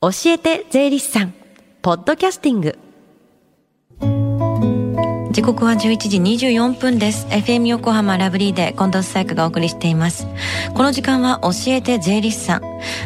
教えて税理士さん。ポッドキャスティング。時刻は11時24分です。FM 横浜ラブリーで近藤紗友香がお送りしています。この時間は教えて税理士さん。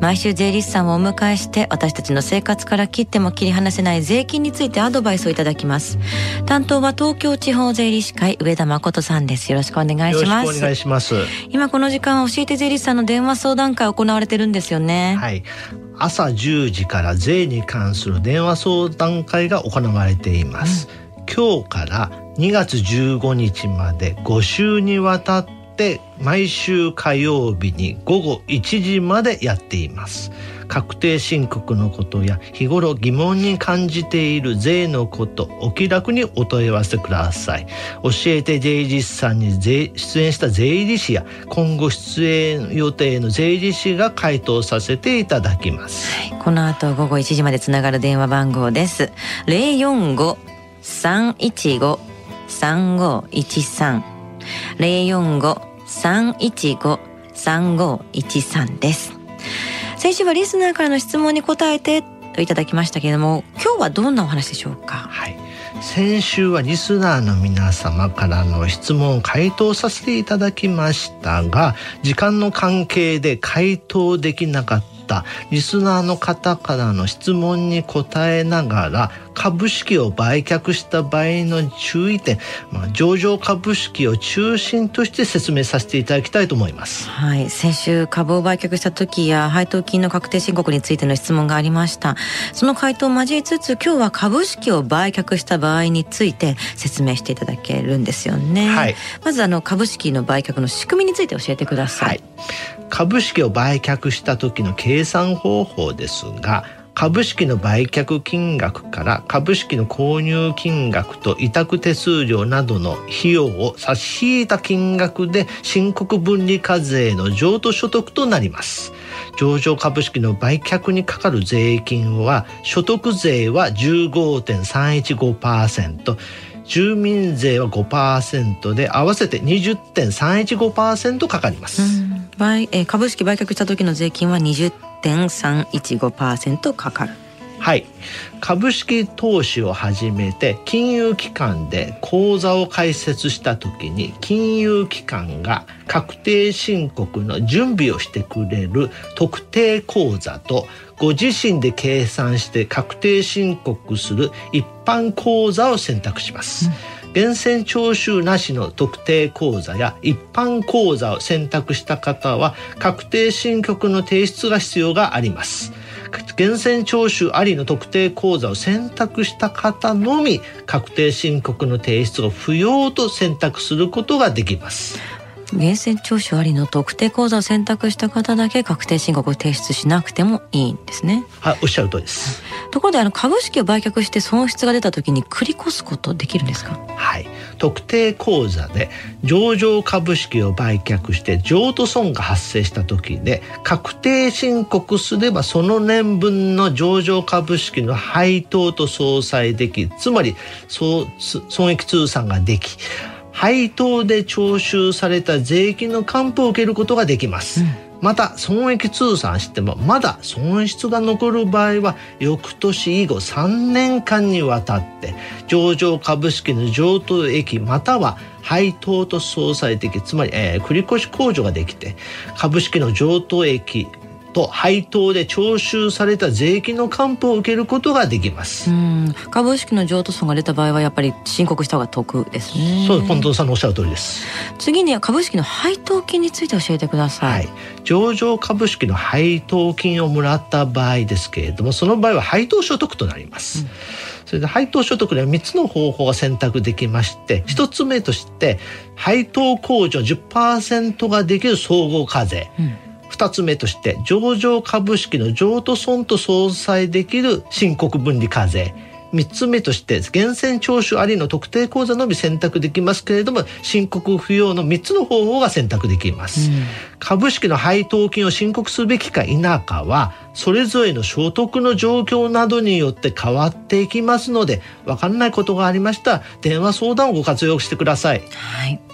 毎週税理士さんをお迎えして私たちの生活から切っても切り離せない税金についてアドバイスをいただきます。担当は東京地方税理士会上田誠さんです。よろしくお願いします。お願いします。今この時間は教えて税理士さんの電話相談会行われてるんですよね。はい朝10時から税に関する電話相談会が行われています、うん。今日から2月15日まで5週にわたって毎週火曜日に午後1時までやっています。確定申告のことや日頃疑問に感じている税のことお気楽にお問い合わせください。教えて税理士さんに出演した税理士や今後出演予定の税理士が回答させていただきます、はい、この後午後1時までつながる電話番号です。045三一五三五一三です。先週はリスナーからの質問に答えてといただきましたけれども、今日はどんなお話でしょうか？はい。先週はリスナーの皆様からの質問を回答させていただきましたが時間の関係で回答できなかったリスナーの方からの質問に答えながら株式を売却した場合の注意点、まあ、上場株式を中心として説明させていただきたいと思います。はい、先週株を売却した時や配当金の確定申告についての質問がありました。その回答を交えつつ今日は株式を売却した場合について説明していただけるんですよね。はい、まずあの株式の売却の仕組みについて教えてください。はい株式を売却した時の計算方法ですが株式の売却金額から株式の購入金額と委託手数料などの費用を差し引いた金額で申告分離課税の譲渡所得となります。上場株式の売却にかかる税金は所得税は15.315%住民税は5%で合わせて20.315%かかります。売え株式売却した時の税金は20.315%かかる。はい株式投資を始めて金融機関で口座を開設した時に金融機関が確定申告の準備をしてくれる特定口座とご自身で計算して確定申告する一般口座を選択します。うん源泉徴収なしの特定口座や一般口座を選択した方は確定申告の提出が必要があります。源泉徴収ありの特定口座を選択した方のみ確定申告の提出を不要と選択することができます。源泉徴収ありの特定口座を選択した方だけ確定申告を提出しなくてもいいんですね。はい、おっしゃる通りです。ところであの株式を売却して損失が出た時に繰り越すことできるんですか？はい、特定口座で上場株式を売却して譲渡損が発生した時で確定申告すればその年分の上場株式の配当と相殺でき、つまり損益通算ができ。配当で徴収された税金の還付を受けることができます。うんまた損益通算してもまだ損失が残る場合は翌年以後3年間にわたって上場株式の譲渡益または配当と相殺的つまり、えー、繰越控除ができて株式の譲渡益と配当で徴収された税金の還付を受けることができます。株式の譲渡損が出た場合はやっぱり申告した方が得ですね。そう近藤さんのおっしゃる通りです。次に株式の配当金について教えてください、はい、上場株式の配当金をもらった場合ですけれどもその場合は配当所得となります、うん。それで配当所得では3つの方法が選択できまして1つ目として配当控除10%ができる総合課税、うん2つ目として上場株式の譲渡損と相殺できる申告分離課税。3つ目として源泉徴収ありの特定口座のみ選択できますけれども申告不要の3つの方法が選択できます、うん、株式の配当金を申告すべきか否かはそれぞれの所得の状況などによって変わっていきますので分からないことがありましたら電話相談をご活用してください。はい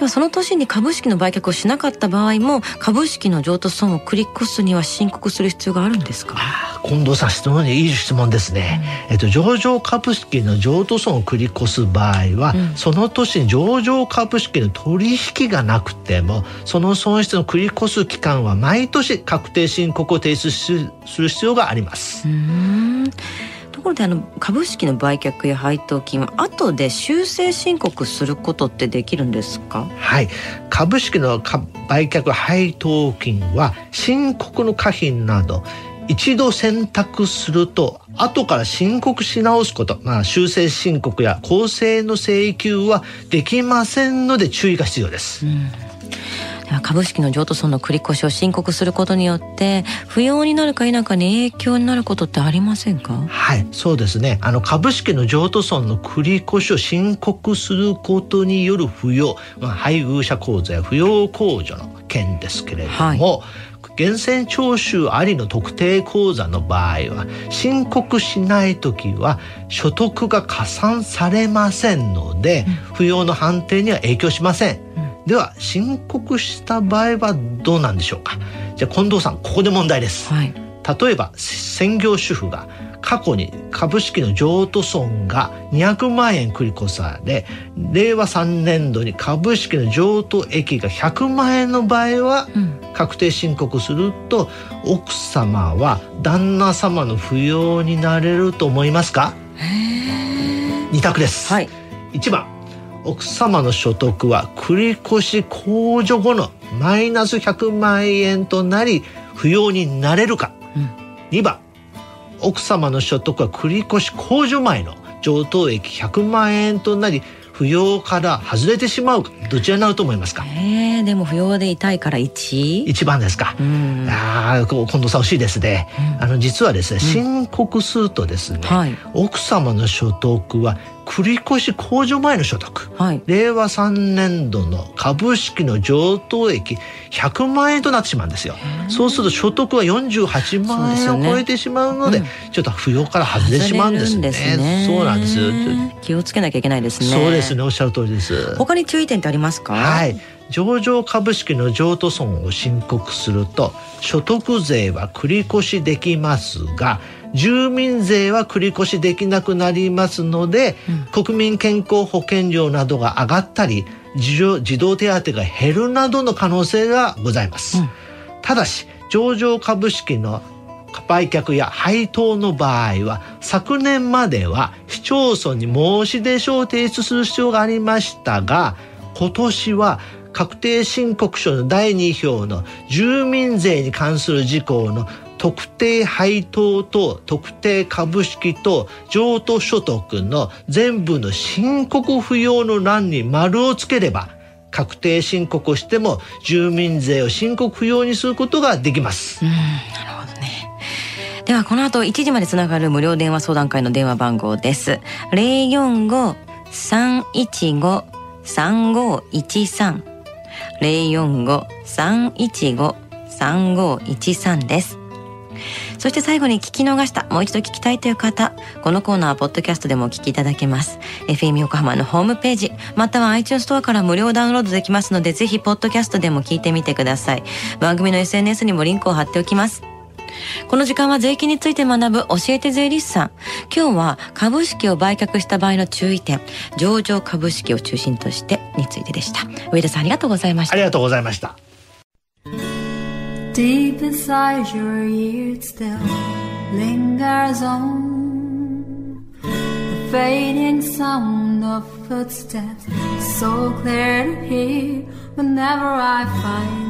ではその年に株式の売却をしなかった場合も株式の譲渡損を繰り越すには申告する必要があるんですか？近藤さん質問にいい質問ですね、うん、えっと、上場株式の譲渡損を繰り越す場合は、うん、その年に上場株式の取引がなくてもその損失の繰り越す期間は毎年確定申告を提出する必要があります。うんところであの株式の売却や配当金は後で修正申告することってできるんですか？はい。株式の売却配当金は申告の可否など一度選択すると後から申告し直すこと、まあ、修正申告や公正の請求はできませんので注意が必要です。うん株式の譲渡損の繰り越しを申告することによって不要になるか否かに影響になることってありませんか？はいそうですね。あの株式の譲渡損の繰り越しを申告することによる不要、まあ、配偶者控除や扶養控除の件ですけれども、はい。源泉徴収ありの特定口座の場合は申告しない時は所得が加算されませんので、うん、扶養の判定には影響しません。では申告した場合はどうなんでしょうか？じゃあ近藤さんここで問題です、はい、例えば専業主婦が過去に株式の譲渡損が200万円繰り越され令和3年度に株式の譲渡益が100万円の場合は、確定申告すると奥様は旦那様の扶養になれると思いますか？2択です、はい、1番奥様の所得は繰越控除後のマイナス100万円となり扶養になれるか、うん、2番奥様の所得は繰越控除前の上等益100万円となり扶養から外れてしまうか。どちらになると思いますか？えー、でも扶養で痛いから 1? 1番ですか、うん、あ近藤さん惜しいですね、うん、あの実はですね申告するとですね、はい、奥様の所得は繰越控除前の所得、はい、令和3年度の株式の上等益100万円となってしまうんですよ。そうすると所得は48万円を超えてしまうので、ね。うん、ちょっと扶養から外れてしまうんですね、ね、そうなんです。気をつけなきゃいけないですね。そうですね。おっしゃる通りです。他に注意点ってありますか？はい上場株式の譲渡損を申告すると所得税は繰り越しできますが住民税は繰り越しできなくなりますので、うん、国民健康保険料などが上がったり児童手当が減るなどの可能性がございます、うん、ただし上場株式の売却や配当の場合は昨年までは市町村に申し出書を提出する必要がありましたが今年は確定申告書の第2票の住民税に関する事項の特定配当と特定株式と譲渡所得の全部の申告不要の欄に丸をつければ確定申告をしても住民税を申告不要にすることができます。うんなるほどね。ではこの後1時までつながる無料電話相談会の電話番号です。045-315-3513 045-315-3513です。そして最後に聞き逃した、もう一度聞きたいという方、このコーナーはポッドキャストでもお聞きいただけます。FM 横浜のホームページ、または iTunes ストアから無料ダウンロードできますので、ぜひポッドキャストでも聞いてみてください。番組の SNS にもリンクを貼っておきます。この時間は税金について学ぶ教えて税理士さん。今日は株式を売却した場合の注意点、上場株式を中心としてについてでした。上田さんありがとうございました。ありがとうございました。Deep inside your ears still lingers on the fading sound of footsteps, so clear to hear whenever I find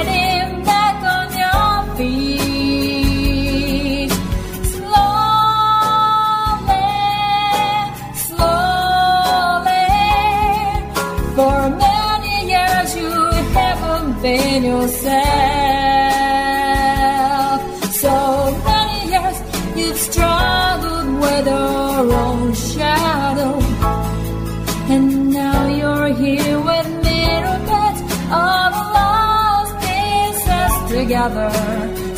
And now you're here with me, miracles, all the lost pieces together.